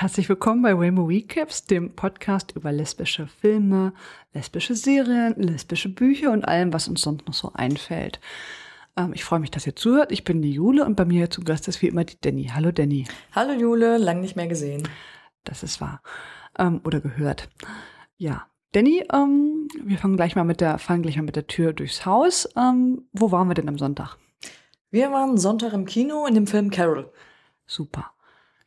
Herzlich willkommen bei Rainbow Recaps, dem Podcast über lesbische Filme, lesbische Serien, lesbische Bücher und allem, was uns sonst noch so einfällt. Ähm, ich freue mich, dass ihr zuhört. Ich bin die Jule und bei mir zu Gast ist wie immer die Danny. Hallo Danny. Hallo Jule, lang nicht mehr gesehen. Das ist wahr. Ähm, oder gehört. Ja. Danny, ähm, wir fangen gleich mal mit der, fangen gleich mal mit der Tür durchs Haus. Ähm, wo waren wir denn am Sonntag? Wir waren Sonntag im Kino in dem Film Carol. Super.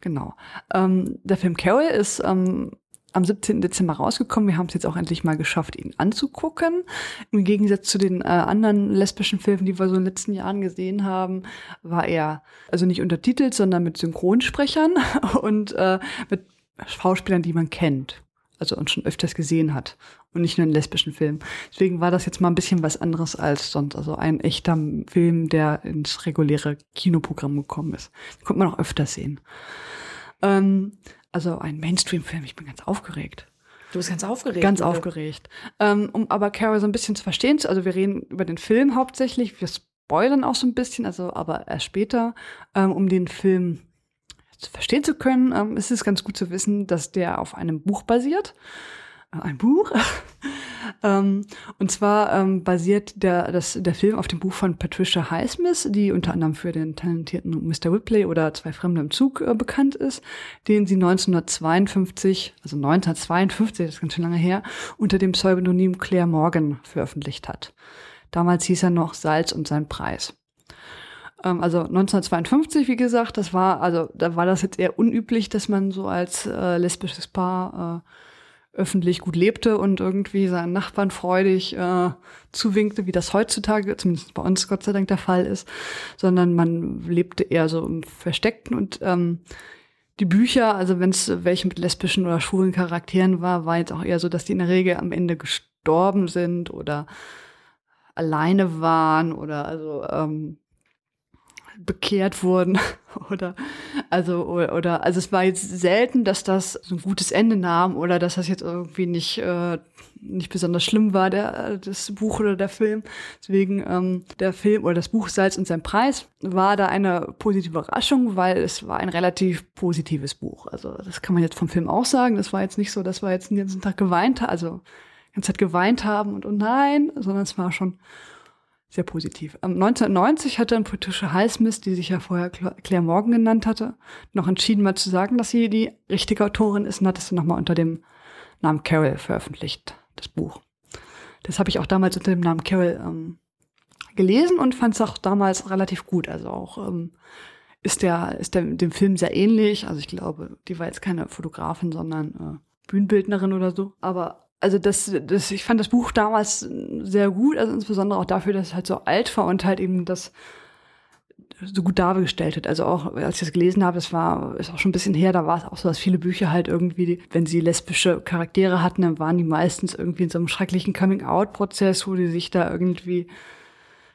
Genau. Ähm, der Film Carol ist ähm, am 17. Dezember rausgekommen. Wir haben es jetzt auch endlich mal geschafft, ihn anzugucken. Im Gegensatz zu den äh, anderen lesbischen Filmen, die wir so in den letzten Jahren gesehen haben, war er also nicht untertitelt, sondern mit Synchronsprechern und äh, mit Schauspielern, die man kennt. Also und schon öfters gesehen hat. Und nicht nur in lesbischen Filmen. Deswegen war das jetzt mal ein bisschen was anderes als sonst. Also ein echter Film, der ins reguläre Kinoprogramm gekommen ist. Den konnte man auch öfter sehen. Ähm, also ein Mainstream-Film. Ich bin ganz aufgeregt. Du bist ganz aufgeregt. Ganz oder? aufgeregt. Ähm, um aber Carol so ein bisschen zu verstehen, also wir reden über den Film hauptsächlich, wir spoilern auch so ein bisschen, also aber erst später, ähm, um den Film verstehen zu können, ähm, ist es ganz gut zu wissen, dass der auf einem Buch basiert. Äh, ein Buch. ähm, und zwar ähm, basiert der, das, der Film auf dem Buch von Patricia Highsmith, die unter anderem für den talentierten Mr. Ripley oder Zwei Fremde im Zug äh, bekannt ist, den sie 1952, also 1952, das ist ganz schön lange her, unter dem Pseudonym Claire Morgan veröffentlicht hat. Damals hieß er noch Salz und sein Preis. Ähm, also 1952, wie gesagt, das war, also da war das jetzt eher unüblich, dass man so als äh, lesbisches Paar äh, öffentlich gut lebte und irgendwie seinen Nachbarn freudig äh, zuwinkte, wie das heutzutage, zumindest bei uns Gott sei Dank der Fall ist, sondern man lebte eher so im Versteckten. Und ähm, die Bücher, also wenn es welche mit lesbischen oder schwulen Charakteren war, war jetzt auch eher so, dass die in der Regel am Ende gestorben sind oder alleine waren oder also ähm, bekehrt wurden oder also oder, also es war jetzt selten, dass das so ein gutes Ende nahm oder dass das jetzt irgendwie nicht äh, nicht besonders schlimm war der das Buch oder der Film. Deswegen ähm, der Film oder das Buch Salz und sein Preis war da eine positive Überraschung, weil es war ein relativ positives Buch. Also das kann man jetzt vom Film auch sagen. Das war jetzt nicht so, dass wir jetzt den ganzen Tag geweint, also die ganze Zeit geweint haben und oh nein, sondern es war schon sehr positiv. 1990 hatte dann Patricia Highsmith, die sich ja vorher Claire Morgan genannt hatte, noch entschieden mal zu sagen, dass sie die richtige Autorin ist und hat es dann nochmal unter dem Namen Carol veröffentlicht, das Buch. Das habe ich auch damals unter dem Namen Carol ähm, gelesen und fand es auch damals relativ gut. Also auch ähm, ist der, ist der dem Film sehr ähnlich. Also ich glaube, die war jetzt keine Fotografin, sondern äh, Bühnenbildnerin oder so. Aber also das, das, ich fand das Buch damals sehr gut, also insbesondere auch dafür, dass es halt so alt war und halt eben das so gut dargestellt hat. Also auch, als ich das gelesen habe, das war, ist auch schon ein bisschen her, da war es auch so, dass viele Bücher halt irgendwie, wenn sie lesbische Charaktere hatten, dann waren die meistens irgendwie in so einem schrecklichen Coming-out-Prozess, wo die sich da irgendwie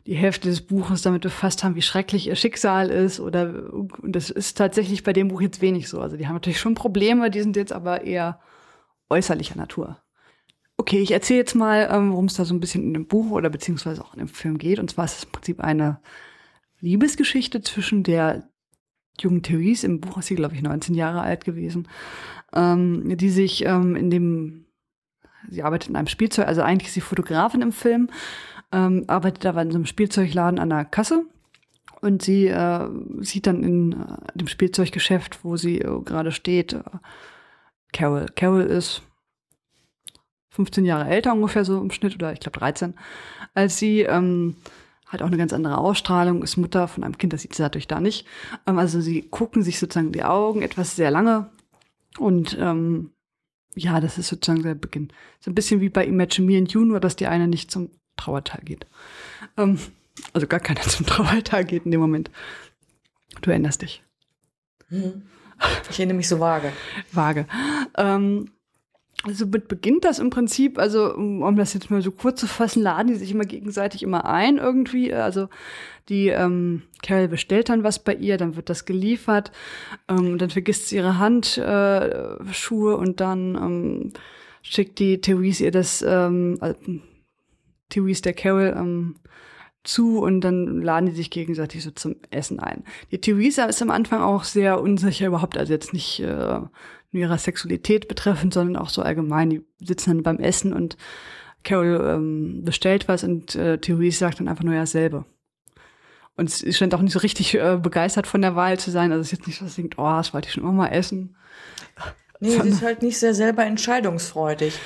die Hälfte des Buches damit befasst haben, wie schrecklich ihr Schicksal ist oder, und das ist tatsächlich bei dem Buch jetzt wenig so. Also die haben natürlich schon Probleme, die sind jetzt aber eher äußerlicher Natur. Okay, ich erzähle jetzt mal, ähm, worum es da so ein bisschen in dem Buch oder beziehungsweise auch in dem Film geht. Und zwar ist es im Prinzip eine Liebesgeschichte zwischen der jungen Therese, im Buch ist sie, glaube ich, 19 Jahre alt gewesen, ähm, die sich ähm, in dem, sie arbeitet in einem Spielzeug, also eigentlich ist sie Fotografin im Film, ähm, arbeitet aber in so einem Spielzeugladen an der Kasse und sie äh, sieht dann in äh, dem Spielzeuggeschäft, wo sie äh, gerade steht, äh, Carol. Carol ist 15 Jahre älter ungefähr so im Schnitt oder ich glaube 13 als sie. Ähm, hat auch eine ganz andere Ausstrahlung, ist Mutter von einem Kind, das sieht sie natürlich da nicht. Ähm, also sie gucken sich sozusagen die Augen etwas sehr lange und ähm, ja, das ist sozusagen der Beginn. So ein bisschen wie bei Imagine Me and You, nur dass die eine nicht zum Trauerteil geht. Ähm, also gar keiner zum Trauerteil geht in dem Moment. Du erinnerst dich. Mhm. Ich erinnere mich so vage. Vage. Ähm, also mit beginnt das im Prinzip, also um das jetzt mal so kurz zu fassen, laden die sich immer gegenseitig immer ein irgendwie. Also die ähm, Carol bestellt dann was bei ihr, dann wird das geliefert, ähm, dann vergisst sie ihre Handschuhe äh, und dann ähm, schickt die Therese ihr das, ähm, äh, Therese der Carol, ähm, zu und dann laden die sich gegenseitig so zum Essen ein. Die Theresa ist am Anfang auch sehr unsicher überhaupt, also jetzt nicht äh, nur ihrer Sexualität betreffend, sondern auch so allgemein. Die sitzen dann beim Essen und Carol ähm, bestellt was und äh, Theresa sagt dann einfach nur ja selber. Und sie scheint auch nicht so richtig äh, begeistert von der Wahl zu sein. Also es ist jetzt nicht so, dass sie denkt, oh, das wollte ich schon immer mal essen. Nee, sie ist halt nicht sehr selber entscheidungsfreudig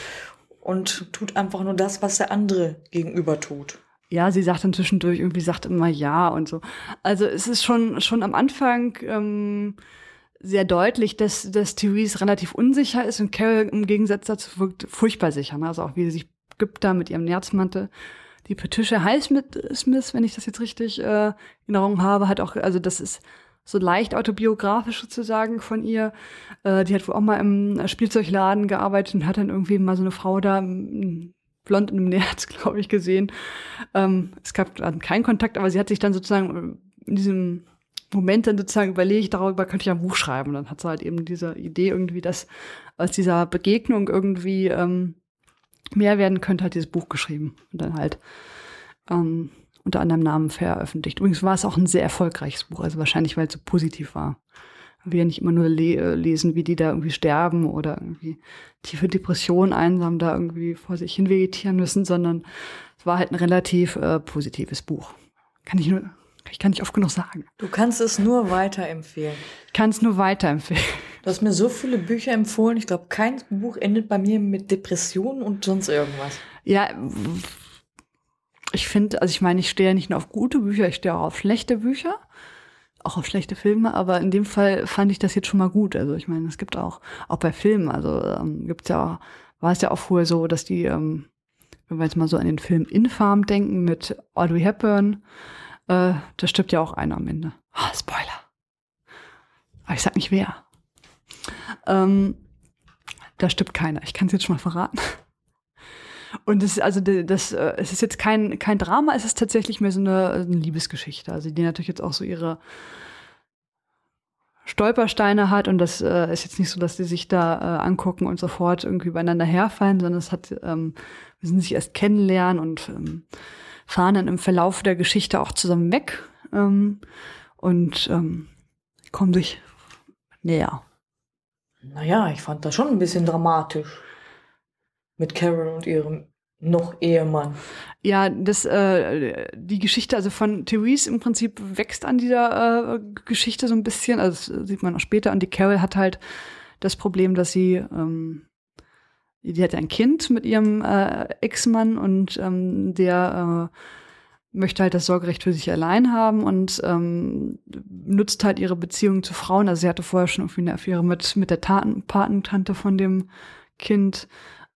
und tut einfach nur das, was der andere gegenüber tut. Ja, sie sagt dann zwischendurch irgendwie, sagt immer ja und so. Also es ist schon, schon am Anfang ähm, sehr deutlich, dass, dass Therese relativ unsicher ist und Carol im Gegensatz dazu wirkt furchtbar sicher. Ne? Also auch wie sie sich gibt da mit ihrem Nerzmantel. Die Patricia Highsmith, wenn ich das jetzt richtig äh, in Erinnerung habe, hat auch, also das ist so leicht autobiografisch sozusagen von ihr. Äh, die hat wohl auch mal im Spielzeugladen gearbeitet und hat dann irgendwie mal so eine Frau da blond in einem Nerz, glaube ich, gesehen. Ähm, es gab dann keinen Kontakt, aber sie hat sich dann sozusagen in diesem Moment dann sozusagen überlegt, darüber könnte ich ein Buch schreiben. Und dann hat sie halt eben diese Idee irgendwie, dass aus dieser Begegnung irgendwie ähm, mehr werden könnte, hat dieses Buch geschrieben. Und dann halt ähm, unter anderem Namen veröffentlicht. Übrigens war es auch ein sehr erfolgreiches Buch, also wahrscheinlich, weil es so positiv war. Wir ja nicht immer nur le äh, lesen, wie die da irgendwie sterben oder irgendwie tiefe Depressionen einsam da irgendwie vor sich hin vegetieren müssen, sondern es war halt ein relativ äh, positives Buch. Kann ich nur, ich kann nicht oft genug sagen. Du kannst es nur weiterempfehlen. Ich kann es nur weiterempfehlen. Du hast mir so viele Bücher empfohlen. Ich glaube, kein Buch endet bei mir mit Depressionen und sonst irgendwas. Ja, ich finde, also ich meine, ich stehe ja nicht nur auf gute Bücher, ich stehe auch auf schlechte Bücher, auch auf schlechte Filme, aber in dem Fall fand ich das jetzt schon mal gut. Also ich meine, es gibt auch, auch bei Filmen, also ähm, gibt's ja war es ja auch vorher so, dass die, ähm, wenn wir jetzt mal so an den Film Infam denken mit Audrey Hepburn, äh, da stirbt ja auch einer am Ende. Ah, Spoiler. Aber ich sag nicht wer. Ähm, da stirbt keiner. Ich kann es jetzt schon mal verraten. Und es ist also das, äh, es ist jetzt kein, kein Drama, es ist tatsächlich mehr so eine, eine Liebesgeschichte. Also die natürlich jetzt auch so ihre Stolpersteine hat und das äh, ist jetzt nicht so, dass die sich da äh, angucken und sofort irgendwie übereinander herfallen, sondern es hat, ähm, sind sich erst kennenlernen und ähm, fahren dann im Verlauf der Geschichte auch zusammen weg ähm, und ähm, kommen sich näher. Naja, ich fand das schon ein bisschen dramatisch mit Carol und ihrem noch Ehemann. Ja, das, äh, die Geschichte also von Therese im Prinzip wächst an dieser äh, Geschichte so ein bisschen. Also das sieht man auch später. Und die Carol hat halt das Problem, dass sie, ähm, die hat ein Kind mit ihrem äh, Ex-Mann und ähm, der äh, möchte halt das Sorgerecht für sich allein haben und ähm, nutzt halt ihre Beziehung zu Frauen. Also sie hatte vorher schon irgendwie eine Affäre mit, mit der Taten, Patentante von dem Kind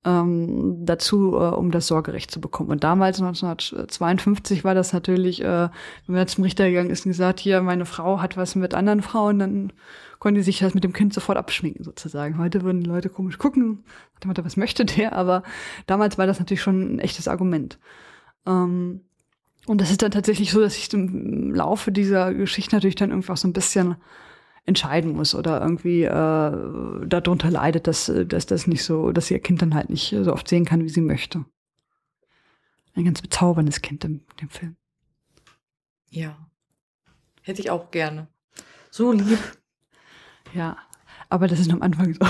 ähm, dazu, äh, um das Sorgerecht zu bekommen. Und damals, 1952, war das natürlich, äh, wenn man zum Richter gegangen ist und gesagt, hier, meine Frau hat was mit anderen Frauen, dann konnte sich das mit dem Kind sofort abschminken, sozusagen. Heute würden Leute komisch gucken, was möchte der, aber damals war das natürlich schon ein echtes Argument. Ähm, und das ist dann tatsächlich so, dass ich im Laufe dieser Geschichte natürlich dann irgendwie auch so ein bisschen entscheiden muss oder irgendwie äh, darunter leidet, dass, dass das nicht so, dass ihr Kind dann halt nicht so oft sehen kann, wie sie möchte. Ein ganz bezauberndes Kind im, dem Film. Ja. Hätte ich auch gerne. So lieb. Ja, aber das ist am Anfang so.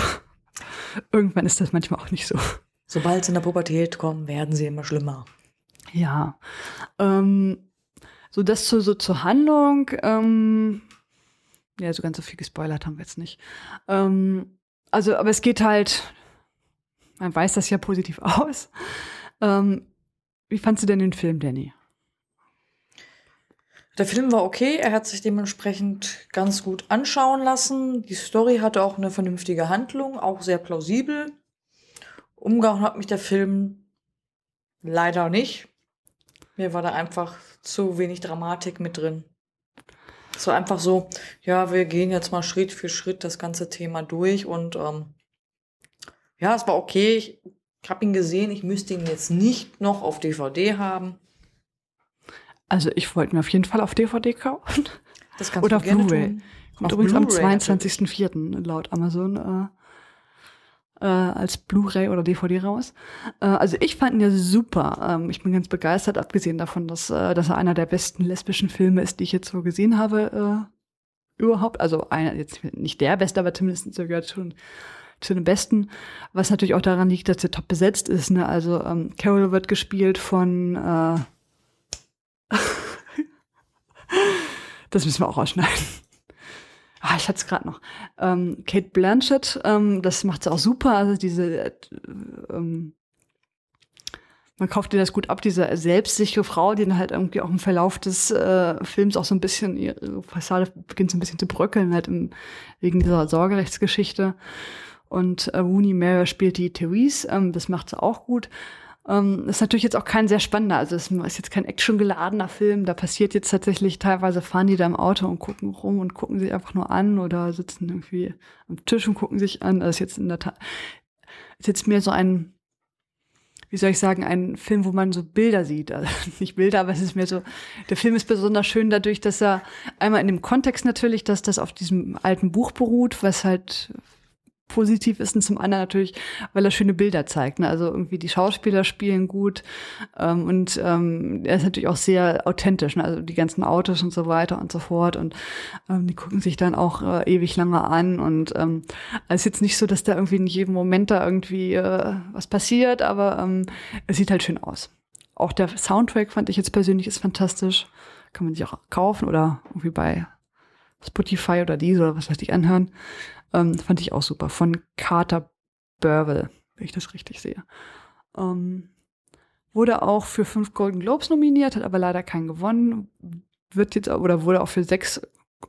Irgendwann ist das manchmal auch nicht so. Sobald sie in der Pubertät kommen, werden sie immer schlimmer. Ja. Ähm, so das zu, so zur Handlung. Ähm, ja, so ganz so viel gespoilert haben wir jetzt nicht. Ähm, also, aber es geht halt, man weiß das ja positiv aus. Ähm, wie fandst du denn den Film, Danny? Der Film war okay, er hat sich dementsprechend ganz gut anschauen lassen. Die Story hatte auch eine vernünftige Handlung, auch sehr plausibel. Umgehauen hat mich der Film leider nicht. Mir war da einfach zu wenig Dramatik mit drin. Es war einfach so, ja, wir gehen jetzt mal Schritt für Schritt das ganze Thema durch und ähm, ja, es war okay. Ich, ich habe ihn gesehen, ich müsste ihn jetzt nicht noch auf DVD haben. Also ich wollte mir auf jeden Fall auf DVD kaufen. Das kannst Oder du gerne Blu-ray. Kommt Auf übrigens am Blu-ray 22.04. laut Amazon. Äh, äh, als Blu-ray oder DVD raus. Äh, also ich fand ihn ja super. Ähm, ich bin ganz begeistert, abgesehen davon, dass, äh, dass er einer der besten lesbischen Filme ist, die ich jetzt so gesehen habe äh, überhaupt. Also einer, jetzt nicht der beste, aber zumindest gehört schon zu den besten. Was natürlich auch daran liegt, dass er top besetzt ist. Ne? Also ähm, Carol wird gespielt von äh, das müssen wir auch ausschneiden. Ah, ich hatte es gerade noch. Ähm, Kate Blanchett, ähm, das macht sie auch super. Also diese, äh, ähm, man kauft ihr das gut ab, diese selbstsichere Frau, die dann halt irgendwie auch im Verlauf des äh, Films auch so ein bisschen, ihre Fassade beginnt so ein bisschen zu bröckeln, halt im, wegen dieser Sorgerechtsgeschichte. Und äh, Rooney Mara spielt die Therese, ähm, das macht sie auch gut. Ähm, ist natürlich jetzt auch kein sehr spannender, also es ist jetzt kein actiongeladener Film. Da passiert jetzt tatsächlich teilweise fahren die da im Auto und gucken rum und gucken sich einfach nur an oder sitzen irgendwie am Tisch und gucken sich an. Das ist jetzt in der Tat ist jetzt mehr so ein wie soll ich sagen, ein Film, wo man so Bilder sieht. Also nicht Bilder, aber es ist mehr so, der Film ist besonders schön dadurch, dass er einmal in dem Kontext natürlich, dass das auf diesem alten Buch beruht, was halt positiv ist und zum anderen natürlich, weil er schöne Bilder zeigt. Ne? Also irgendwie die Schauspieler spielen gut ähm, und ähm, er ist natürlich auch sehr authentisch. Ne? Also die ganzen Autos und so weiter und so fort und ähm, die gucken sich dann auch äh, ewig lange an und ähm, es ist jetzt nicht so, dass da irgendwie in jedem Moment da irgendwie äh, was passiert, aber ähm, es sieht halt schön aus. Auch der Soundtrack fand ich jetzt persönlich ist fantastisch. Kann man sich auch kaufen oder irgendwie bei Spotify oder diese oder was weiß ich anhören. Ähm, fand ich auch super. Von Carter Burwell, wenn ich das richtig sehe. Ähm, wurde auch für fünf Golden Globes nominiert, hat aber leider keinen gewonnen. Wird jetzt oder wurde auch für sechs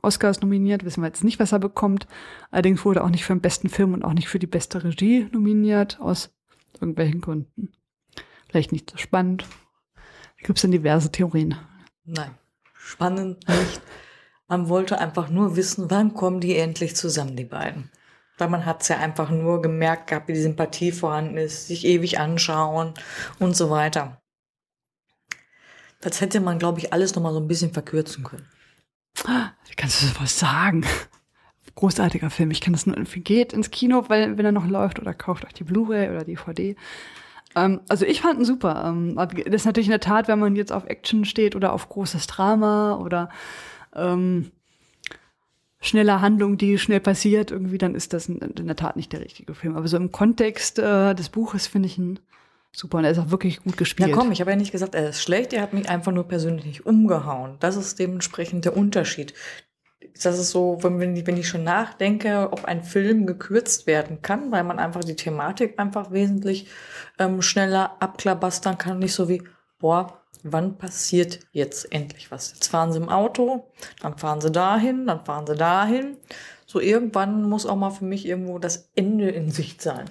Oscars nominiert, wissen wir jetzt nicht, was er bekommt. Allerdings wurde auch nicht für den besten Film und auch nicht für die beste Regie nominiert, aus irgendwelchen Gründen. Vielleicht nicht so spannend. Da gibt es dann diverse Theorien. Nein, spannend nicht. Man wollte einfach nur wissen, wann kommen die endlich zusammen, die beiden. Weil man hat es ja einfach nur gemerkt gehabt, wie die Sympathie vorhanden ist, sich ewig anschauen und so weiter. Das hätte man, glaube ich, alles nochmal so ein bisschen verkürzen können. Wie kannst du sowas sagen? Großartiger Film. Ich kann das nur empfehlen. Geht ins Kino, weil, wenn er noch läuft, oder kauft euch die Blu-ray oder DVD. Ähm, also ich fand ihn super. Ähm, das ist natürlich in der Tat, wenn man jetzt auf Action steht oder auf großes Drama oder ähm, schneller Handlung, die schnell passiert, irgendwie, dann ist das in, der Tat nicht der richtige Film. Aber so im Kontext äh, des Buches finde ich ihn super und er ist auch wirklich gut gespielt. Ja, komm, ich habe ja nicht gesagt, er ist schlecht, er hat mich einfach nur persönlich nicht umgehauen. Das ist dementsprechend der Unterschied. Das ist so, wenn, ich, wenn ich schon nachdenke, ob ein Film gekürzt werden kann, weil man einfach die Thematik einfach wesentlich ähm, schneller abklabastern kann, nicht so wie, boah, wann passiert jetzt endlich was? Jetzt fahren sie im Auto, dann fahren sie dahin, dann fahren sie dahin. So irgendwann muss auch mal für mich irgendwo das Ende in Sicht sein.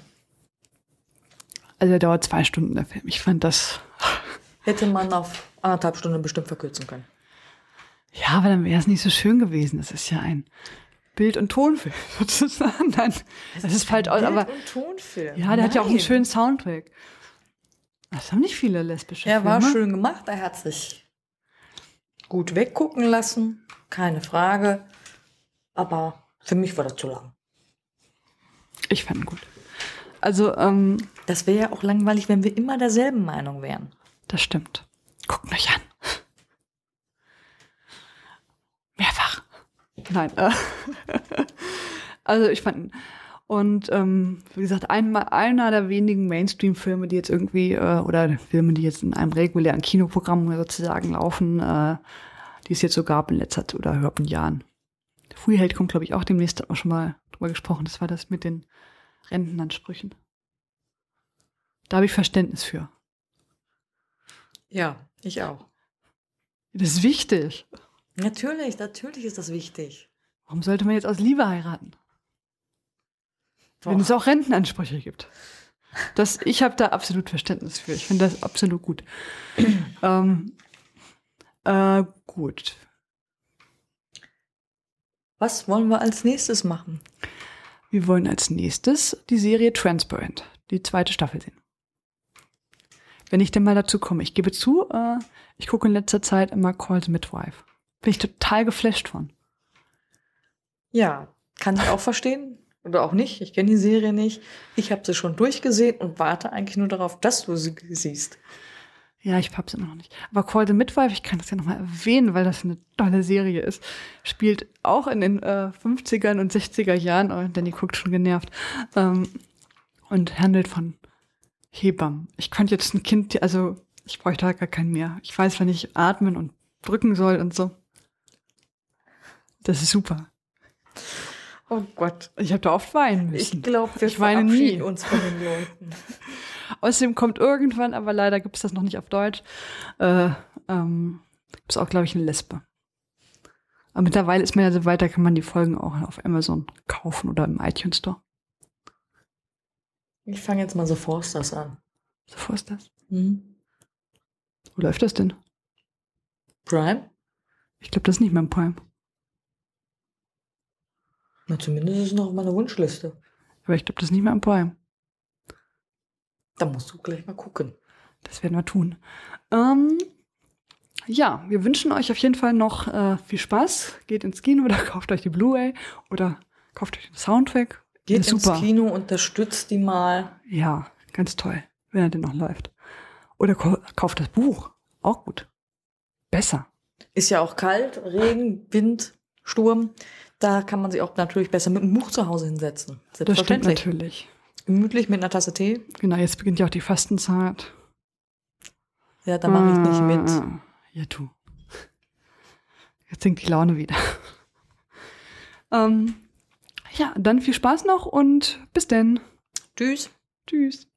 Also er dauert zwei Stunden der Film. Ich fand das. Hätte man auf anderthalb Stunden bestimmt verkürzen können. Ja, aber dann wäre es nicht so schön gewesen. Das ist ja ein Bild- und Tonfilm sozusagen. Nein, das, das ist, ist falsch aus, aber. Bild- und Tonfilm. Ja, der Nein. hat ja auch einen schönen Soundtrack. Das haben nicht viele lesbische Er Filme. war schön gemacht, er hat sich gut weggucken lassen, keine Frage. Aber für mich war das zu lang. Ich fand ihn gut. Also, ähm, Das wäre ja auch langweilig, wenn wir immer derselben Meinung wären. das stimmt. Guckt mich an. Mehrfach. Nein. Äh, also ich fand ihn. Und ähm, wie gesagt, einmal einer der wenigen Mainstream-Filme, die jetzt irgendwie, äh, oder Filme, die jetzt in einem regulären Kinoprogramm sozusagen laufen, äh, die es jetzt so gab in letzter oder überhaupt in Jahren. Freeheld kommt, glaube ich, auch demnächst, hat man schon mal drüber gesprochen. Das war das mit den Rentenansprüchen. Da habe ich Verständnis für. Ja, ich auch. Das ist wichtig. Natürlich, natürlich ist das wichtig. Warum sollte man jetzt aus Liebe heiraten? Boah. Wenn es auch Rentenansprüche gibt. Das, ich habe da absolut Verständnis für. Ich finde das absolut gut. ähm, äh, gut. Was wollen wir als nächstes machen? Wir wollen als nächstes die Serie Transparent, die zweite Staffel sehen. Wenn ich denn mal dazu komme. Ich gebe zu, äh, ich gucke in letzter Zeit immer Calls Midwife. Bin ich total geflasht von. Ja, kann ich auch verstehen. Oder auch nicht. Ich kenne die Serie nicht. Ich habe sie schon durchgesehen und warte eigentlich nur darauf, dass du sie siehst. Ja, ich hab's immer noch nicht. Aber Call the Midwife, ich kann das ja nochmal erwähnen, weil das eine tolle Serie ist. Spielt auch in den äh, 50ern und 60er Jahren. Oh, Danny guckt schon genervt. Ähm, und handelt von Hebammen. Ich könnte jetzt ein Kind, also ich bräuchte da gar keinen mehr. Ich weiß, wenn ich atmen und drücken soll und so. Das ist super. Oh Gott. Ich habe da oft weinen müssen. Ich glaube, wir Ich weine nie. uns von den Leuten. Außerdem kommt irgendwann, aber leider gibt es das noch nicht auf Deutsch, äh, ähm, gibt es auch, glaube ich, eine Lesbe. Aber mittlerweile ist man ja so weiter, kann man die Folgen auch auf Amazon kaufen oder im iTunes Store. Ich fange jetzt mal so Forsters an. So ist das. Hm? Wo läuft das denn? Prime? Ich glaube, das ist nicht mehr im Prime. Na, zumindest ist es noch auf meiner Wunschliste. Aber ich glaube, das ist nicht mehr im Prime. Da musst du gleich mal gucken. Das werden wir tun. Ähm, ja, wir wünschen euch auf jeden Fall noch äh, viel Spaß. Geht ins Kino oder kauft euch die Blu-ray oder kauft euch den Soundtrack. Geht Ja, super. ins Kino, unterstützt die mal. Ja, ganz toll, wenn er denn noch läuft. Oder kau- kauft das Buch. Auch gut. Besser. Ist ja auch kalt, Regen, Wind, Sturm. Da kann man sich auch natürlich besser mit dem Buch zu Hause hinsetzen. Das stimmt Selbstverständlich. natürlich. Gemütlich mit einer Tasse Tee. Genau, jetzt beginnt ja auch die Fastenzeit. Ja, da mache ich nicht mit. Ah, Ja, du. Jetzt sinkt die Laune wieder. ähm, ja, dann viel Spaß noch und bis denn. Tschüss. Tschüss.